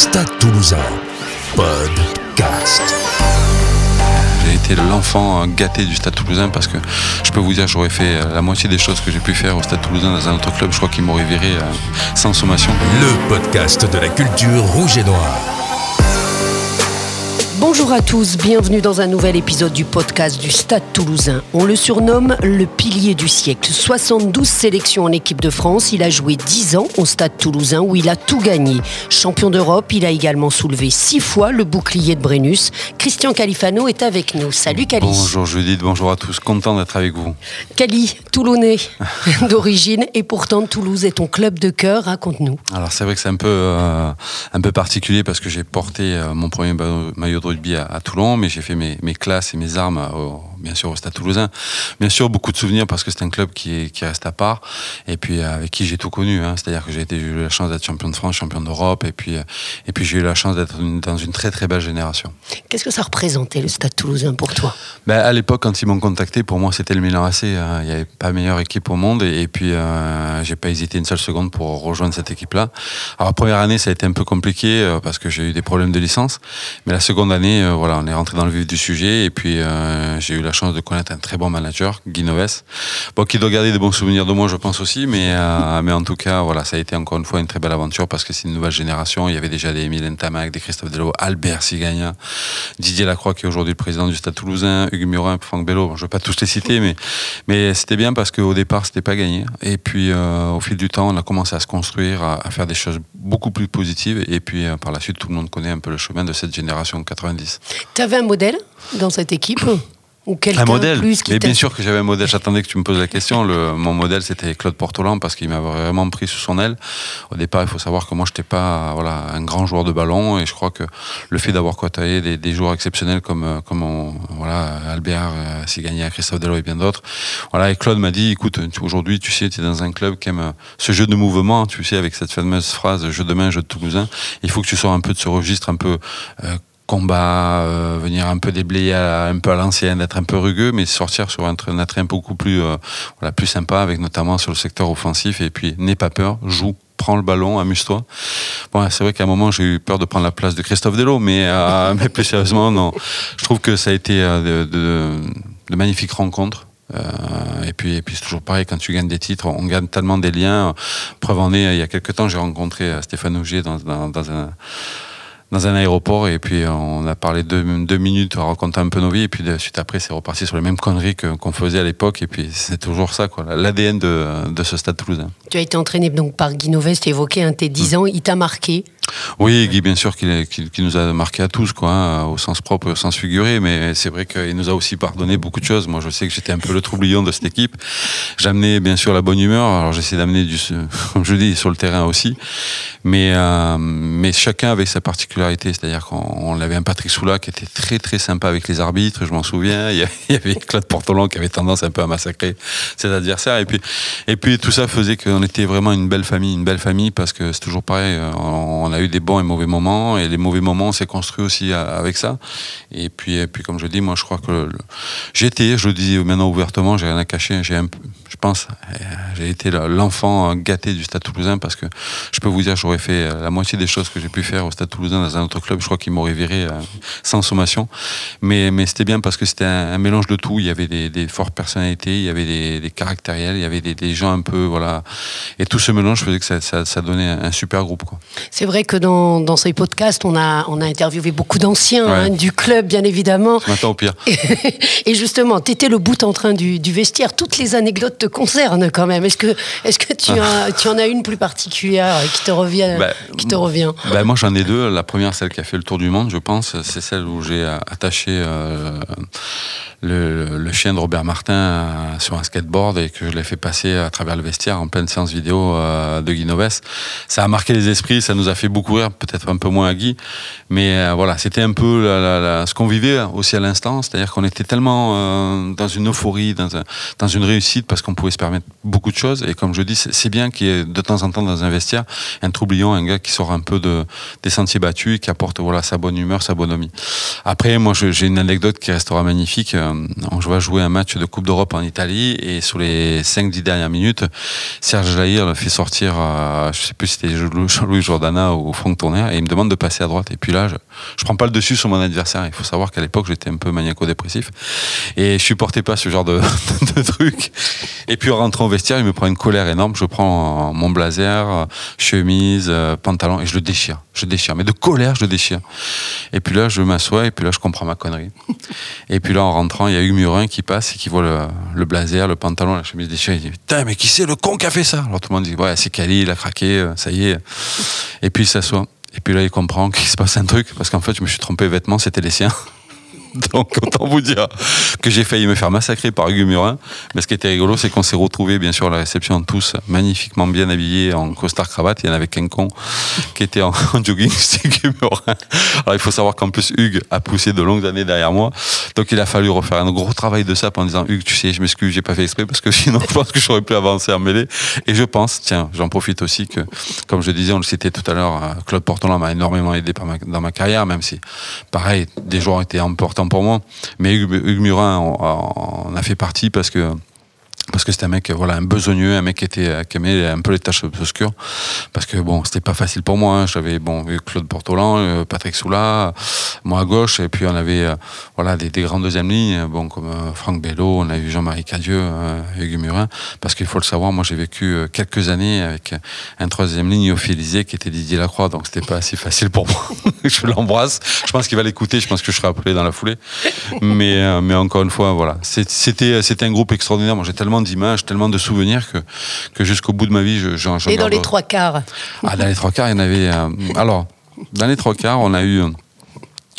Stade Toulousain, podcast. J'ai été l'enfant gâté du Stade Toulousain parce que je peux vous dire, j'aurais fait la moitié des choses que j'ai pu faire au Stade Toulousain dans un autre club. Je crois qu'ils m'auraient viré euh, sans sommation. Le podcast de la culture rouge et noire. Bonjour à tous, bienvenue dans un nouvel épisode du podcast du Stade toulousain. On le surnomme le pilier du siècle. 72 sélections en équipe de France, il a joué 10 ans au Stade toulousain où il a tout gagné. Champion d'Europe, il a également soulevé 6 fois le bouclier de Brennus. Christian Califano est avec nous. Salut Cali. Bonjour Judith, bonjour à tous, content d'être avec vous. Cali, Toulonnais d'origine et pourtant Toulouse est ton club de cœur, raconte-nous. Alors c'est vrai que c'est un peu, euh, un peu particulier parce que j'ai porté euh, mon premier maillot de rugby à, Toulon, mais j'ai fait mes, classes et mes armes bien sûr au Stade Toulousain. Bien sûr, beaucoup de souvenirs parce que c'est un club qui, qui reste à part et puis euh, avec qui j'ai tout connu. Hein. C'est-à-dire que j'ai eu la chance d'être champion de France, champion d'Europe et puis, euh, et puis j'ai eu la chance d'être dans une très très belle génération. Qu'est-ce que ça représentait le Stade Toulousain pour toi? Ben, À l'époque, quand ils m'ont contacté, pour moi c'était le Milan AC. Hein. Il n'y avait pas meilleure équipe au monde et, puis euh, j'ai pas hésité une seule seconde pour rejoindre cette équipe-là. Alors la première année, ça a été un peu compliqué euh, parce que j'ai eu des problèmes de licence, mais la seconde année, voilà, on est rentré dans le vif du sujet et puis j'ai eu la chance de connaître un très bon manager, Guy Noves, bon, qui doit garder des bons souvenirs de moi, je pense aussi, mais, euh, mais en tout cas, voilà, ça a été encore une fois une très belle aventure parce que c'est une nouvelle génération. Il y avait déjà des Mylène Tamac, des Christophe Delo, Albert Sigagna, Didier Lacroix, qui est aujourd'hui le président du Stade toulousain, Hugues Murin, Franck Bello. je ne vais pas tous les citer, mais, mais c'était bien parce qu'au départ, c'était pas gagné. Et puis, euh, au fil du temps, on a commencé à se construire, à, faire des choses beaucoup plus positives. Et puis, euh, par la suite, tout le monde connaît un peu le chemin de cette génération 90. Tu avais un modèle dans cette équipe? Un modèle. Mais bien sûr que j'avais un modèle. J'attendais que tu me poses la question. Le, mon modèle, c'était Claude Portolan parce qu'il m'avait vraiment pris sous son aile. Au départ, il faut savoir que moi, je n'étais pas voilà, un grand joueur de ballon et je crois que le fait d'avoir côtoyé des, des, joueurs exceptionnels comme, euh, comme voilà, Albert euh, Sigagna, Christophe Delo et bien d'autres. Voilà, et Claude m'a dit, écoute, aujourd'hui, tu sais, tu es dans un club qui aime euh, ce jeu de mouvement, tu sais, avec cette fameuse phrase jeu de main, jeu de Toulousain. Il faut que tu sors un peu de ce registre un peu combat, euh, venir un peu déblayer un peu à l'ancienne, être un peu rugueux, mais sortir sur un, un attrait beaucoup plus, euh, voilà, plus sympa, avec notamment sur le secteur offensif. Et puis, n'aie pas peur, joue, prends le ballon, amuse-toi. Bon, c'est vrai qu'à un moment, j'ai eu peur de prendre la place de Christophe Delo, mais, euh, mais plus sérieusement, non. Je trouve que ça a été de, de, magnifiques rencontres. et puis, et puis c'est toujours pareil, quand tu gagnes des titres, on gagne tellement des liens. Preuve en est, il y a quelques temps, j'ai rencontré Stéphane Augier dans, dans, dans un dans un aéroport et puis on a parlé deux, deux minutes, on raconté un peu nos vies et puis de suite après c'est reparti sur les mêmes conneries qu'on faisait à l'époque et puis c'est toujours ça quoi, l'ADN de, de, ce stade toulousain. Tu as été entraîné donc par Guy Novest, tu évoqué un tes 10 ans, il t'a marqué? Oui, Guy, bien sûr, qu'il nous a marqué à tous, quoi, hein, au sens propre, au sens figuré, mais c'est vrai qu'il nous a aussi pardonné beaucoup de choses. Moi, je sais que j'étais un peu le troublion de cette équipe. J'amenais bien sûr la bonne humeur, alors j'essaie d'amener du, comme je dis, sur le terrain aussi, mais euh, mais chacun avait sa particularité, c'est-à-dire qu'on avait un Patrick Soula qui était très très sympa avec les arbitres, je m'en souviens. Il y avait Claude Portolan qui avait tendance un peu à massacrer ses adversaires, et puis et puis tout ça faisait qu'on était vraiment une belle famille, une belle famille parce que c'est toujours pareil, on a eu des bons et mauvais moments, et les mauvais moments, on s'est construit aussi avec ça. Et puis, et puis, comme je dis, moi, je crois que j'étais, je le dis maintenant ouvertement, j'ai rien à cacher, j'ai un, je pense, euh, j'ai été l'enfant gâté du Stade Toulousain parce que je peux vous dire, j'aurais fait la moitié des choses que j'ai pu faire au Stade Toulousain dans un autre club. Je crois qu'ils m'auraient viré euh, sans sommation. Mais, mais c'était bien parce que c'était un, mélange de tout. Il y avait des, fortes personnalités, il y avait des, caractériels, il y avait des, gens un peu, voilà. Et tout ce mélange faisait que ça, ça, donnait un, super groupe. C'est vrai que dans, dans, ces podcasts, on a, on a interviewé beaucoup d'anciens hein, du club, bien évidemment. Maintenant au pire. Et, justement, tu étais le bout en train du, du vestiaire. Toutes les anecdotes te concerne quand même. Est-ce que, est-ce que tu, as, tu en as une plus particulière qui te revient, bah, qui te revient? bah, Moi, j'en ai deux. La première, celle qui a fait le tour du monde, je pense, c'est celle où j'ai attaché euh, le, chien de Robert Martin euh, sur un skateboard et que je l'ai fait passer à travers le vestiaire en pleine séance vidéo euh, de Guy Noves. Ça a marqué les esprits, ça nous a fait beaucoup rire, peut-être un peu moins à Guy, mais voilà, c'était un peu ce qu'on vivait aussi à l'instant, c'est-à-dire qu'on était tellement dans une euphorie, dans, dans une réussite, parce qu'on qu'on pouvait se permettre beaucoup de choses. Et comme je dis, c'est bien qu'il y ait de temps en temps dans un vestiaire un troublion, un gars qui sort un peu de, des sentiers battus et qui apporte voilà, sa bonne humeur, sa bonhomie. Après, moi, j'ai une anecdote qui restera magnifique. Euh, on va jouer un match de Coupe d'Europe en Italie et sur les 5-10 dernières minutes, Serge le fait sortir, euh, je sais plus si c'était Jean-Louis Jordana ou Franck Tourner, et il me demande de passer à droite. Et puis là, je, je prends pas le dessus sur mon adversaire. Il faut savoir qu'à l'époque, j'étais un peu maniaco-dépressif et je supportais pas ce genre de, de, truc. Et puis en rentrant au vestiaire, il me prend une colère énorme. Je prends mon blazer, chemise, euh, pantalon et je le déchire. Je déchire. Mais de colère, je le déchire. Et puis là, je m'assois et puis là, je comprends ma connerie. Et puis là, en rentrant, il y a Hugues Murin qui passe et qui voit le, le blazer, le pantalon, la chemise déchirée. Il dit Putain, mais qui c'est le con qui a fait ça? Alors tout le monde dit Ouais, c'est Kali, il a craqué, euh, ça y est. Et puis il s'assoit. Et puis là, il comprend qu'il se passe un truc parce qu'en fait, je me suis trompé vêtements, c'était les siens. Donc autant vous dire que j'ai failli me faire massacrer par Hugues Murin. Mais ce qui était rigolo, c'est qu'on s'est retrouvés bien sûr à la réception tous magnifiquement bien habillés en costard cravate. Il y en avait qu'un con qui était en, jogging, c'était Hugues Murin. Alors il faut savoir qu'en plus Hugues a poussé de longues années derrière moi. Donc il a fallu refaire un gros travail de ça en disant Hugues, tu sais, je m'excuse, j'ai pas fait exprès parce que sinon je pense que j'aurais pu avancer en mêlée. Et je pense, tiens, j'en profite aussi que, comme je disais, on le citait tout à l'heure, euh, Claude Portolan m'a énormément aidé dans ma carrière, même si, pareil, des joueurs étaient importants pour moi. Mais Hugues, Murin en, a fait partie parce que parce que c'était un mec voilà un besogneux un mec qui était qui aimait un peu les tâches obscures. Parce que bon c'était pas facile pour moi hein. j'avais bon Claude Portolan euh, Patrick Soula moi à gauche et puis on avait euh, voilà des, des, grands deuxième lignes bon comme euh, Franck Bello on a eu Jean-Marie Cadieux Hugues Murin. Parce qu'il faut le savoir moi j'ai vécu quelques années avec un troisième ligne officialisé qui était Didier Lacroix donc c'était pas assez facile pour moi. Je l'embrasse. Je pense qu'il va l'écouter je pense que je serai appelé dans la foulée. Mais mais encore une fois voilà. C'était c'était un groupe extraordinaire. Moi j'ai tellement d'images, tellement de souvenirs que, que jusqu'au bout de ma vie, j'en Et dans les trois quarts ah, Dans les trois quarts, il y en avait. Euh, alors, dans les trois quarts, on a eu.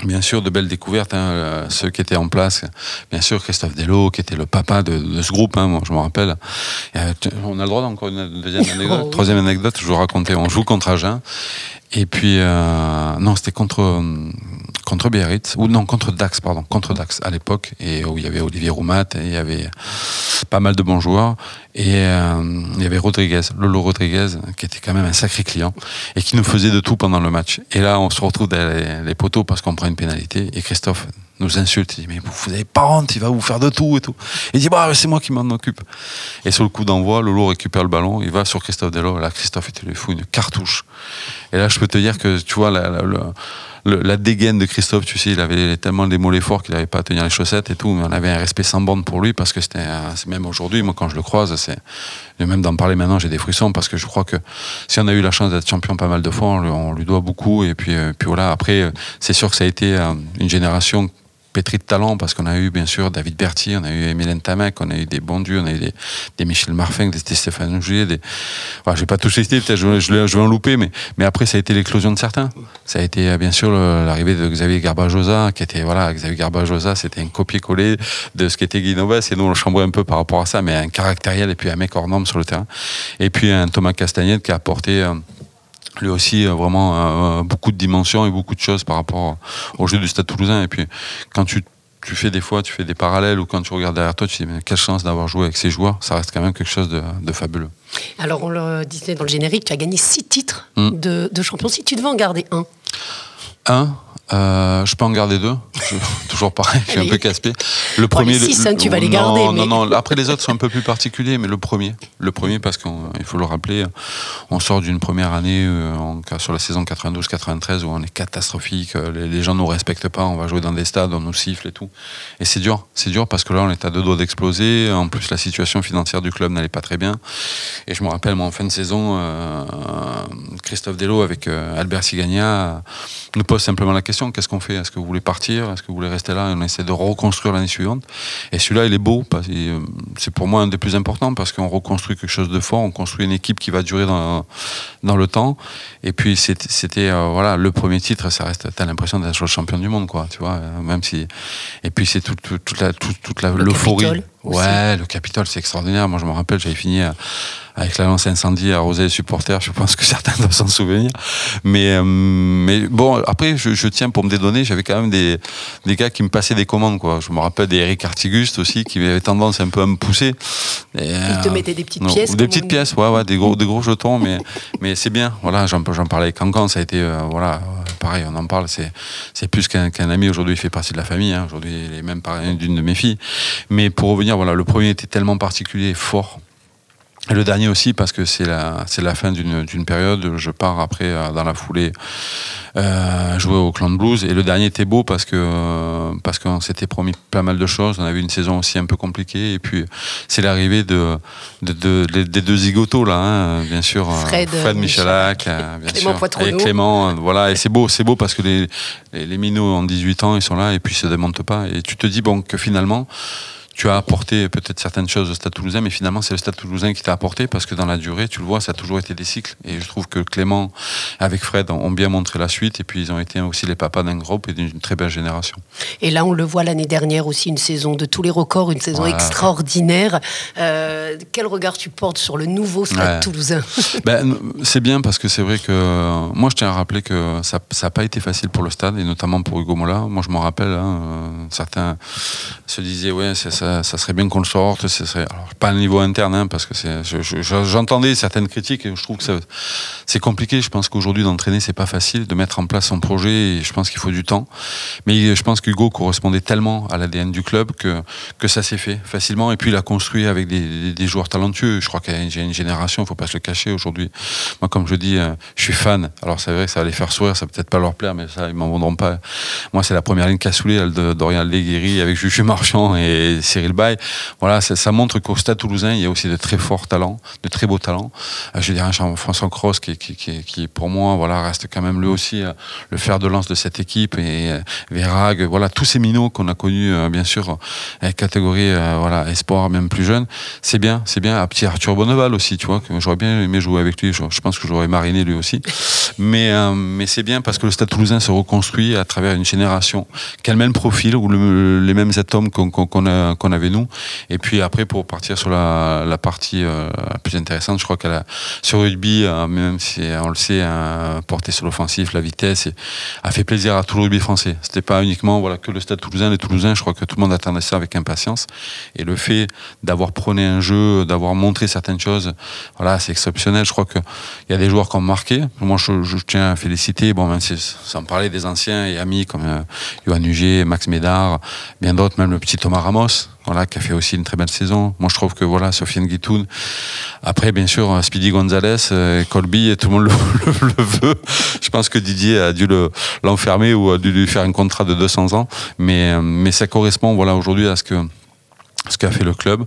Bien sûr, de belles découvertes, hein, euh, ceux qui étaient en place. Bien sûr, Christophe Delot, qui était le papa de, ce groupe, hein, moi, je me rappelle. on a le droit d'encore une deuxième anecdote. Oh. Troisième anecdote, je vous racontais, on joue contre Agen. Et puis, euh, non, c'était contre, contre Biarritz, ou non, contre Dax, pardon, contre Dax à l'époque, et où il y avait Olivier Roumat, et il y avait pas mal de bons joueurs. Et euh, il y avait Rodriguez, Lolo Rodriguez, qui était quand même un sacré client, et qui nous faisait de tout pendant le match. Et là, on se retrouve dans les, poteaux parce qu'on prend une pénalité, et Christophe nous insulte, il dit mais vous n'avez pas honte, il va vous faire de tout et tout. Il dit bah c'est moi qui m'en occupe. Et sur le coup d'envoi, Lolo récupère le ballon, il va sur Christophe Delors, là Christophe il lui fout une cartouche. Et là je peux te dire que tu vois la, dégaine de Christophe, tu sais, il avait tellement des mollets forts qu'il n'avait pas à tenir les chaussettes et tout, mais on avait un respect sans bande pour lui parce que c'était, même aujourd'hui, moi quand je le croise, c'est, même d'en parler maintenant, j'ai des frissons parce que je crois que si on a eu la chance d'être champion pas mal de fois, on, lui doit beaucoup et puis, euh, puis voilà. Après, c'est sûr que ça a été euh, une génération pétri de talent parce qu'on a eu bien sûr David Berthier, on a eu Emile Tamek, on a eu des bons dieux, on a eu des, Michel Marfin, des Stéphane Ougier, des... Voilà, je vais pas tous citer, peut-être je, je, vais en louper, mais, mais après ça a été l'éclosion de certains. Ça a été bien sûr l'arrivée de Xavier Garbajosa, qui était, voilà, Xavier Garbajosa, c'était un copier-coller de ce qu'était Guy Novas, et nous on le chambrait un peu par rapport à ça, mais un caractériel et puis un mec hors norme sur le terrain. Et puis un Thomas Castagnette qui a apporté... Euh, lui aussi euh, vraiment euh, beaucoup de dimensions et beaucoup de choses par rapport au jeu du Stade Toulousain. Et puis quand tu, tu fais des fois, tu fais des parallèles ou quand tu regardes derrière toi, tu te dis mais quelle chance d'avoir joué avec ces joueurs. Ça reste quand même quelque chose de, fabuleux. Alors on le disait dans le générique, tu as gagné six titres hmm. de, de champion. Si tu devais en garder un. Un, euh, je peux en garder deux. toujours pareil, je suis un peu casse-pied. Le premier, oh, les six, hein, tu vas les garder. Non, non, Après les autres sont un peu plus particuliers, mais le premier, le premier parce qu'il faut le rappeler, on sort d'une première année euh, sur la saison 92-93 où on est catastrophique. Euh, les, les, gens nous respectent pas. On va jouer dans des stades, on nous siffle et tout. Et c'est dur, c'est dur parce que là on est à deux doigts d'exploser. En plus la situation financière du club n'allait pas très bien. Et je me rappelle moi en fin de saison, Christophe Delot avec Albert Sigagna nous pose simplement la question qu'est-ce qu'on fait? Est-ce que vous voulez partir? Est-ce que vous voulez rester là? Et on essaie de reconstruire l'année suivante. Et celui-là, il est beau. Euh, c'est pour moi un des plus importants parce qu'on reconstruit quelque chose de fort. On construit une équipe qui va durer dans, dans le temps. Et puis c'était euh, voilà le premier titre. Ça reste. T'as l'impression d'être le champion du monde, quoi. Tu vois. Euh, même si. Et puis c'est toute, toute, la toute, toute l'euphorie. Ouais, le Capitole, c'est extraordinaire. Moi, je me rappelle, j'avais fini avec la lance incendie arroser les supporters. Je pense que certains doivent s'en souvenir. Mais, euh, mais bon, après, je, tiens pour me dédonner, j'avais quand même des, des gars qui me passaient des commandes. Quoi. Je me rappelle d'Eric Artiguste aussi, qui avait tendance un peu à me pousser. Et, Il te mettait des petites pièces Des petites pièces, ouais, ouais, des gros, des gros jetons. mais, mais c'est bien. Voilà, j'en, j'en parlais avec Cancan, ça a été, euh, voilà, pareil, on en parle. C'est, plus qu'un, ami. Aujourd'hui, il fait partie de la famille. Hein. Aujourd'hui, il est même parrain d'une de mes filles. Mais pour revenir, voilà, le premier était tellement particulier, fort et le dernier aussi parce que c'est la, la fin d'une, période. Je pars après euh, dans la foulée euh, jouer au Clan de Blues. Et le dernier était beau parce que parce qu'on s'était promis pas mal de choses. On avait une saison aussi un peu compliquée. Et puis c'est l'arrivée de, de, des deux zigotos là, hein, bien sûr. Euh, Fred, Fred Michalak, bien Clément sûr, et Clément. Voilà. Et c'est beau, c'est beau parce que les, les, les minots en 18 ans, ils sont là et puis ils se démontent pas. Et tu te dis bon que finalement tu as apporté peut-être certaines choses au Stade Toulousain, mais finalement c'est le Stade Toulousain qui t'a apporté parce que dans la durée, tu le vois, ça a toujours été des cycles. Et je trouve que Clément, avec Fred, ont bien montré la suite. Et puis ils ont été aussi les papas d'un groupe et d'une très belle génération. Et là, on le voit l'année dernière aussi, une saison de tous les records, une saison extraordinaire. Euh, quel regard tu portes sur le nouveau Stade Toulousain ben, C'est bien parce que c'est vrai que moi je tiens à rappeler que ça n'a pas été facile pour le stade et notamment pour Hugo Mola. Moi je me rappelle, hein, euh, certains se disaient ouais c'est ça ça, serait bien qu'on le sorte. Ce serait, alors, pas à niveau interne, hein, parce que j'entendais certaines critiques et je trouve que c'est compliqué. Je pense qu'aujourd'hui, d'entraîner, c'est pas facile, de mettre en place son projet et je pense qu'il faut du temps. Mais je pense qu'Hugo correspondait tellement à l'ADN du club que, ça s'est fait facilement. Et puis, il a construit avec des, joueurs talentueux. Je crois qu'il y a une génération, il faut pas se le cacher aujourd'hui. Moi, comme je dis, euh, je suis fan. Alors, c'est vrai que ça va les faire sourire, ça peut-être pas leur plaire, mais ça, ils m'en vendront pas. Moi, c'est la première ligne Cassoulet, de Dorian Leguéry avec Juju Marchand et Cyril Bay. Voilà, ça, montre qu'au Stade Toulousain, il y a aussi de très forts talents, de très beaux talents. Euh, je dirais Jean-François Cross, qui, pour moi, voilà, reste quand même lui aussi euh, le fer de lance de cette équipe. Et euh, Vérag, voilà, tous ces minots qu'on a connus, bien sûr, catégorie voilà, espoir, même plus jeune. C'est bien, c'est bien. Un petit Arthur Bonneval aussi, tu vois, que j'aurais bien aimé jouer avec lui. Je, pense que j'aurais mariné lui aussi. Mais, mais c'est bien parce que le Stade Toulousain se reconstruit à travers une génération qui a le même profil ou les mêmes atomes qu'on avait nous. Et puis après, pour partir sur la, la partie euh, plus intéressante, je crois qu'elle a, sur rugby, euh, même si on le sait, hein, porté sur l'offensif, la vitesse, a fait plaisir à tout le rugby français. C'était pas uniquement voilà, que le stade toulousain, les Toulousains, je crois que tout le monde attendait ça avec impatience. Et le fait d'avoir prôné un jeu, d'avoir montré certaines choses, voilà, c'est exceptionnel. Je crois qu'il y a des joueurs qui ont marqué. Moi, je, tiens à féliciter, bon, même si, sans parler des anciens et amis comme euh, Johan Huget, Max Médard, bien d'autres, même le petit Thomas Ramos, qui a fait aussi une très belle saison. Moi, je trouve que voilà, Sofiane Guitoun. Après, bien sûr, Speedy Gonzalez, euh, Colby, tout le monde le, veut. Je pense que Didier a dû l'enfermer ou a dû lui faire un contrat de 200 ans. Mais, euh, mais ça correspond, voilà, aujourd'hui à ce que ce qu'a fait le club.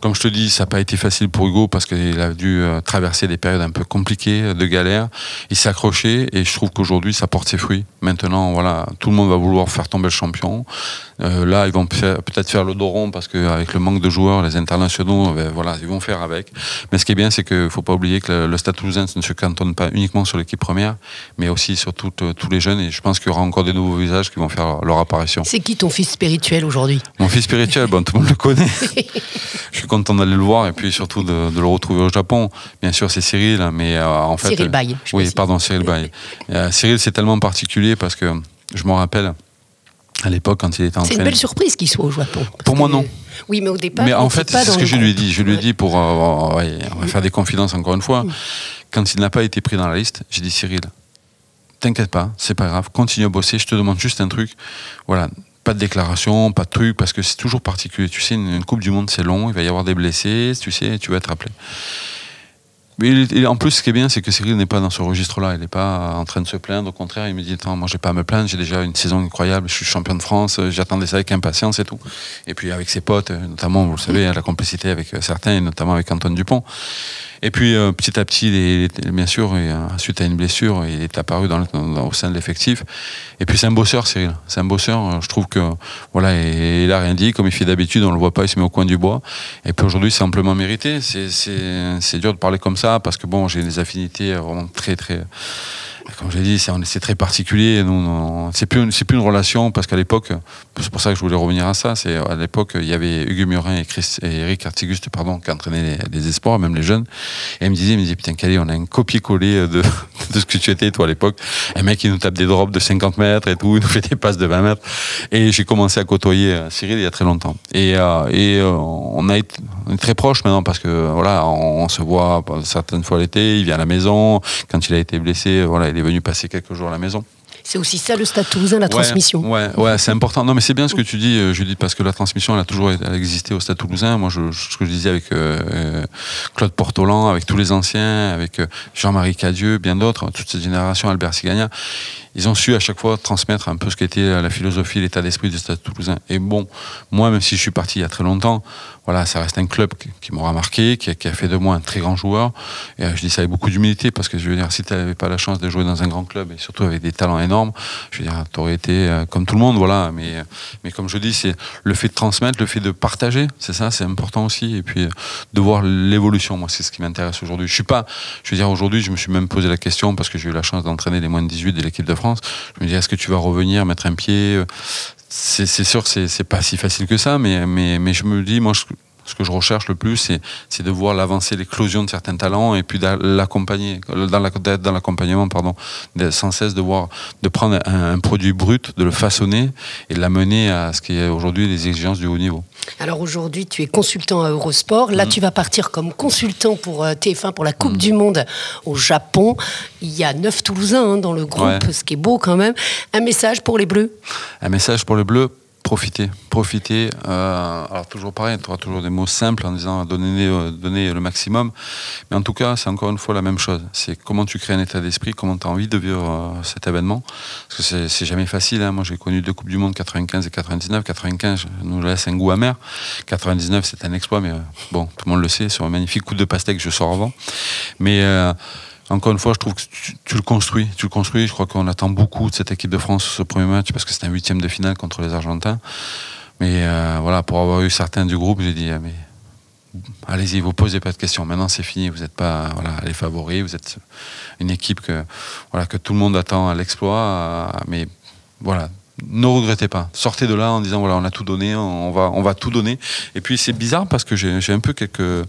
Comme je te dis, ça n'a pas été facile pour Hugo parce qu'il a dû euh, traverser des périodes un peu compliquées, de galère. Il s'est accroché et je trouve qu'aujourd'hui, ça porte ses fruits. Maintenant, voilà, tout le monde va vouloir faire tomber le champion. Euh, là, ils vont peut-être faire le dos rond parce qu'avec le manque de joueurs, les internationaux, ben, voilà, ils vont faire avec. Mais ce qui est bien, c'est qu'il ne faut pas oublier que le, Stade Toulousain ne se cantonne pas uniquement sur l'équipe première, mais aussi sur euh, tous les jeunes. Et je pense qu'il y aura encore des nouveaux visages qui vont faire leur apparition. C'est qui ton fils spirituel aujourd'hui? Mon fils spirituel, bon, tout le monde le connaît. Je suis content d'aller le voir et puis surtout de, le retrouver au Japon. Bien sûr, c'est Cyril, mais euh, en fait. Cyril Bay. Oui, pardon, Cyril Bay. Cyril, c'est tellement particulier parce que je me rappelle à l'époque quand il était en C'est une belle surprise qu'il soit au Japon. Pour moi, non. Oui, mais au départ. Mais en fait, c'est ce que je lui ai dit. Je lui ai dit pour. Euh, on va faire des confidences encore une fois. Quand il n'a pas été pris dans la liste, j'ai dit Cyril, t'inquiète pas, c'est pas grave, continue à bosser. Je te demande juste un truc. Voilà, pas de déclaration, pas de truc, parce que c'est toujours particulier. Tu sais, une, Coupe du Monde, c'est long, il va y avoir des blessés, tu sais, tu vas être appelé. Mais en plus, ce qui est bien, c'est que Cyril n'est pas dans ce registre-là. Il n'est pas en train de se plaindre. Au contraire, il me dit Attends, moi, j'ai pas à me plaindre. J'ai déjà une saison incroyable. Je suis champion de France. J'attendais ça avec impatience et tout. Et puis, avec ses potes, notamment, vous le savez, la complicité avec certains, et notamment avec Antoine Dupont. Et puis euh, petit à petit, bien sûr, euh, suite à une blessure, il est apparu au sein de l'effectif. Et puis c'est un bosseur, Cyril. C'est un bosseur. Euh, je trouve que voilà, il a rien dit comme il fait d'habitude. On le voit pas, il se met au coin du bois. Et puis aujourd'hui, c'est amplement mérité. C'est dur de parler comme ça parce que bon, j'ai des affinités vraiment très très comme je l'ai dit, c'est très particulier. C'est plus, plus une relation parce qu'à l'époque, c'est pour ça que je voulais revenir à ça. C'est à l'époque, il y avait Hugues Murin et, Eric Artiguste, pardon, qui entraînaient les, les, espoirs, même les jeunes. Et ils me disaient, ils me disaient, putain, Calais, on a un copier-coller de, ce que tu étais, toi, à l'époque. Un mec qui nous tape des drops de 50 mètres et tout, il nous fait des passes de 20 mètres. Et j'ai commencé à côtoyer euh, Cyril il y a très longtemps. Et, euh, euh, on, a été, est très proches maintenant parce que voilà, on se voit certaines fois l'été, il vient à la maison. Quand il a été blessé, voilà, il est venu passer quelques jours à la maison. C'est aussi ça le Stade Toulousain, la transmission. Ouais, ouais, c'est important. Non, mais c'est bien ce que tu dis, euh, Judith, parce que la transmission, elle a toujours elle a existé au Stade Toulousain. Moi, je, ce que je disais avec euh, euh, Claude Portolan, avec tous les anciens, avec Jean-Marie Cadieux, bien d'autres, toute cette génération, Albert Sigagna, ils ont su à chaque fois transmettre un peu ce qu'était la philosophie, l'état d'esprit du Stade Toulousain. Et bon, moi, même si je suis parti il y a très longtemps, voilà, ça reste un club qui, m'aura marqué, qui a, fait de moi un très grand joueur. Et je dis ça avec beaucoup d'humilité parce que je veux dire, si tu n'avais pas la chance de jouer dans un grand club et surtout avec des talents énormes, je veux dire, tu aurais été comme tout le monde, voilà. Mais, mais comme je dis, c'est le fait de transmettre, le fait de partager, c'est ça, c'est important aussi. Et puis de voir l'évolution, moi, c'est ce qui m'intéresse aujourd'hui. Je suis pas, je veux dire, aujourd'hui, je me suis même posé la question parce que j'ai eu la chance d'entraîner les moins de 18 de l'équipe de France je me dis, est-ce que tu vas revenir, mettre un pied c'est, sûr que c'est, pas si facile que ça, mais, je me dis, moi, ce que je recherche le plus, c'est de voir l'avancée, l'éclosion de certains talents et puis l'accompagner, dans l'accompagnement, pardon, sans cesse de voir, de prendre un, produit brut, de le façonner et de l'amener à ce qui est aujourd'hui les exigences du haut niveau. Alors aujourd'hui, tu es consultant à Eurosport. Là, mm. tu vas partir comme consultant pour euh, TF1 pour la Coupe mm. du Monde au Japon. Il y a neuf Toulousains hein, dans le groupe, ce qui est beau quand même. Un message pour les Bleus? Un message pour les Bleus profiter, profiter. Euh, alors toujours pareil, tu auras toujours des mots simples en disant donner, euh, donner le maximum. Mais en tout cas, c'est encore une fois la même chose. C'est comment tu crées un état d'esprit, comment tu as envie de vivre euh, cet événement. Parce que c'est jamais facile. Hein. Moi, j'ai connu deux Coupes du Monde, 95 et 99. 95 nous laisse un goût amer. 99, c'est un exploit, mais bon, tout le monde le sait. Sur un magnifique coup de pastèque, je sors avant. Mais encore une fois, je trouve que tu, le construis. Tu le construis. Je crois qu'on attend beaucoup de cette équipe de France ce premier match parce que c'est un huitième de finale contre les Argentins. Mais euh, voilà, pour avoir eu certains du groupe, j'ai dit ah, allez-y, vous posez pas de questions. Maintenant, c'est fini. Vous n'êtes pas les favoris. Vous êtes une équipe que voilà que tout le monde attend à l'exploit. Euh, mais voilà, ne regrettez pas. Sortez de là en disant voilà, on a tout donné, on va, on va tout donner. Et puis c'est bizarre parce que j'ai un peu quelques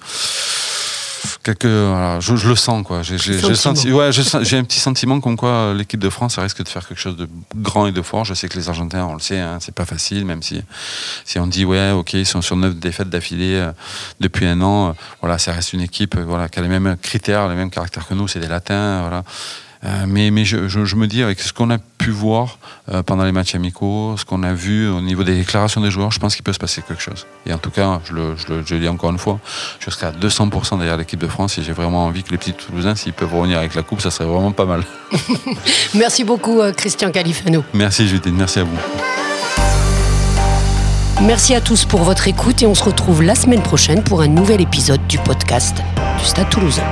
je, le sens quoi. J'ai un petit sentiment comme quoi euh, l'équipe de France risque de faire quelque chose de grand et de fort. Je sais que les Argentins, on le sait, hein, c'est pas facile, même si si on dit ouais, ok, ils sont sur neuf défaites d'affilée euh, depuis un an. Euh, voilà, ça reste une équipe voilà qui a les mêmes critères, les mêmes caractères que nous. C'est des Latins, voilà. Euh, mais mais je, je, me dis, avec ce qu'on a pu voir euh, pendant les matchs amicaux, ce qu'on a vu au niveau des déclarations des joueurs, je pense qu'il peut se passer quelque chose. Et en tout cas, je le, je le, je dis encore une fois, je serai à 200% derrière l'équipe de France et j'ai vraiment envie que les petits Toulousains, s'ils peuvent revenir avec la Coupe, ça serait vraiment pas mal. merci beaucoup, euh, Christian Califano. Merci, Judith. Merci à vous. Merci à tous pour votre écoute et on se retrouve la semaine prochaine pour un nouvel épisode du podcast du Stade Toulousain.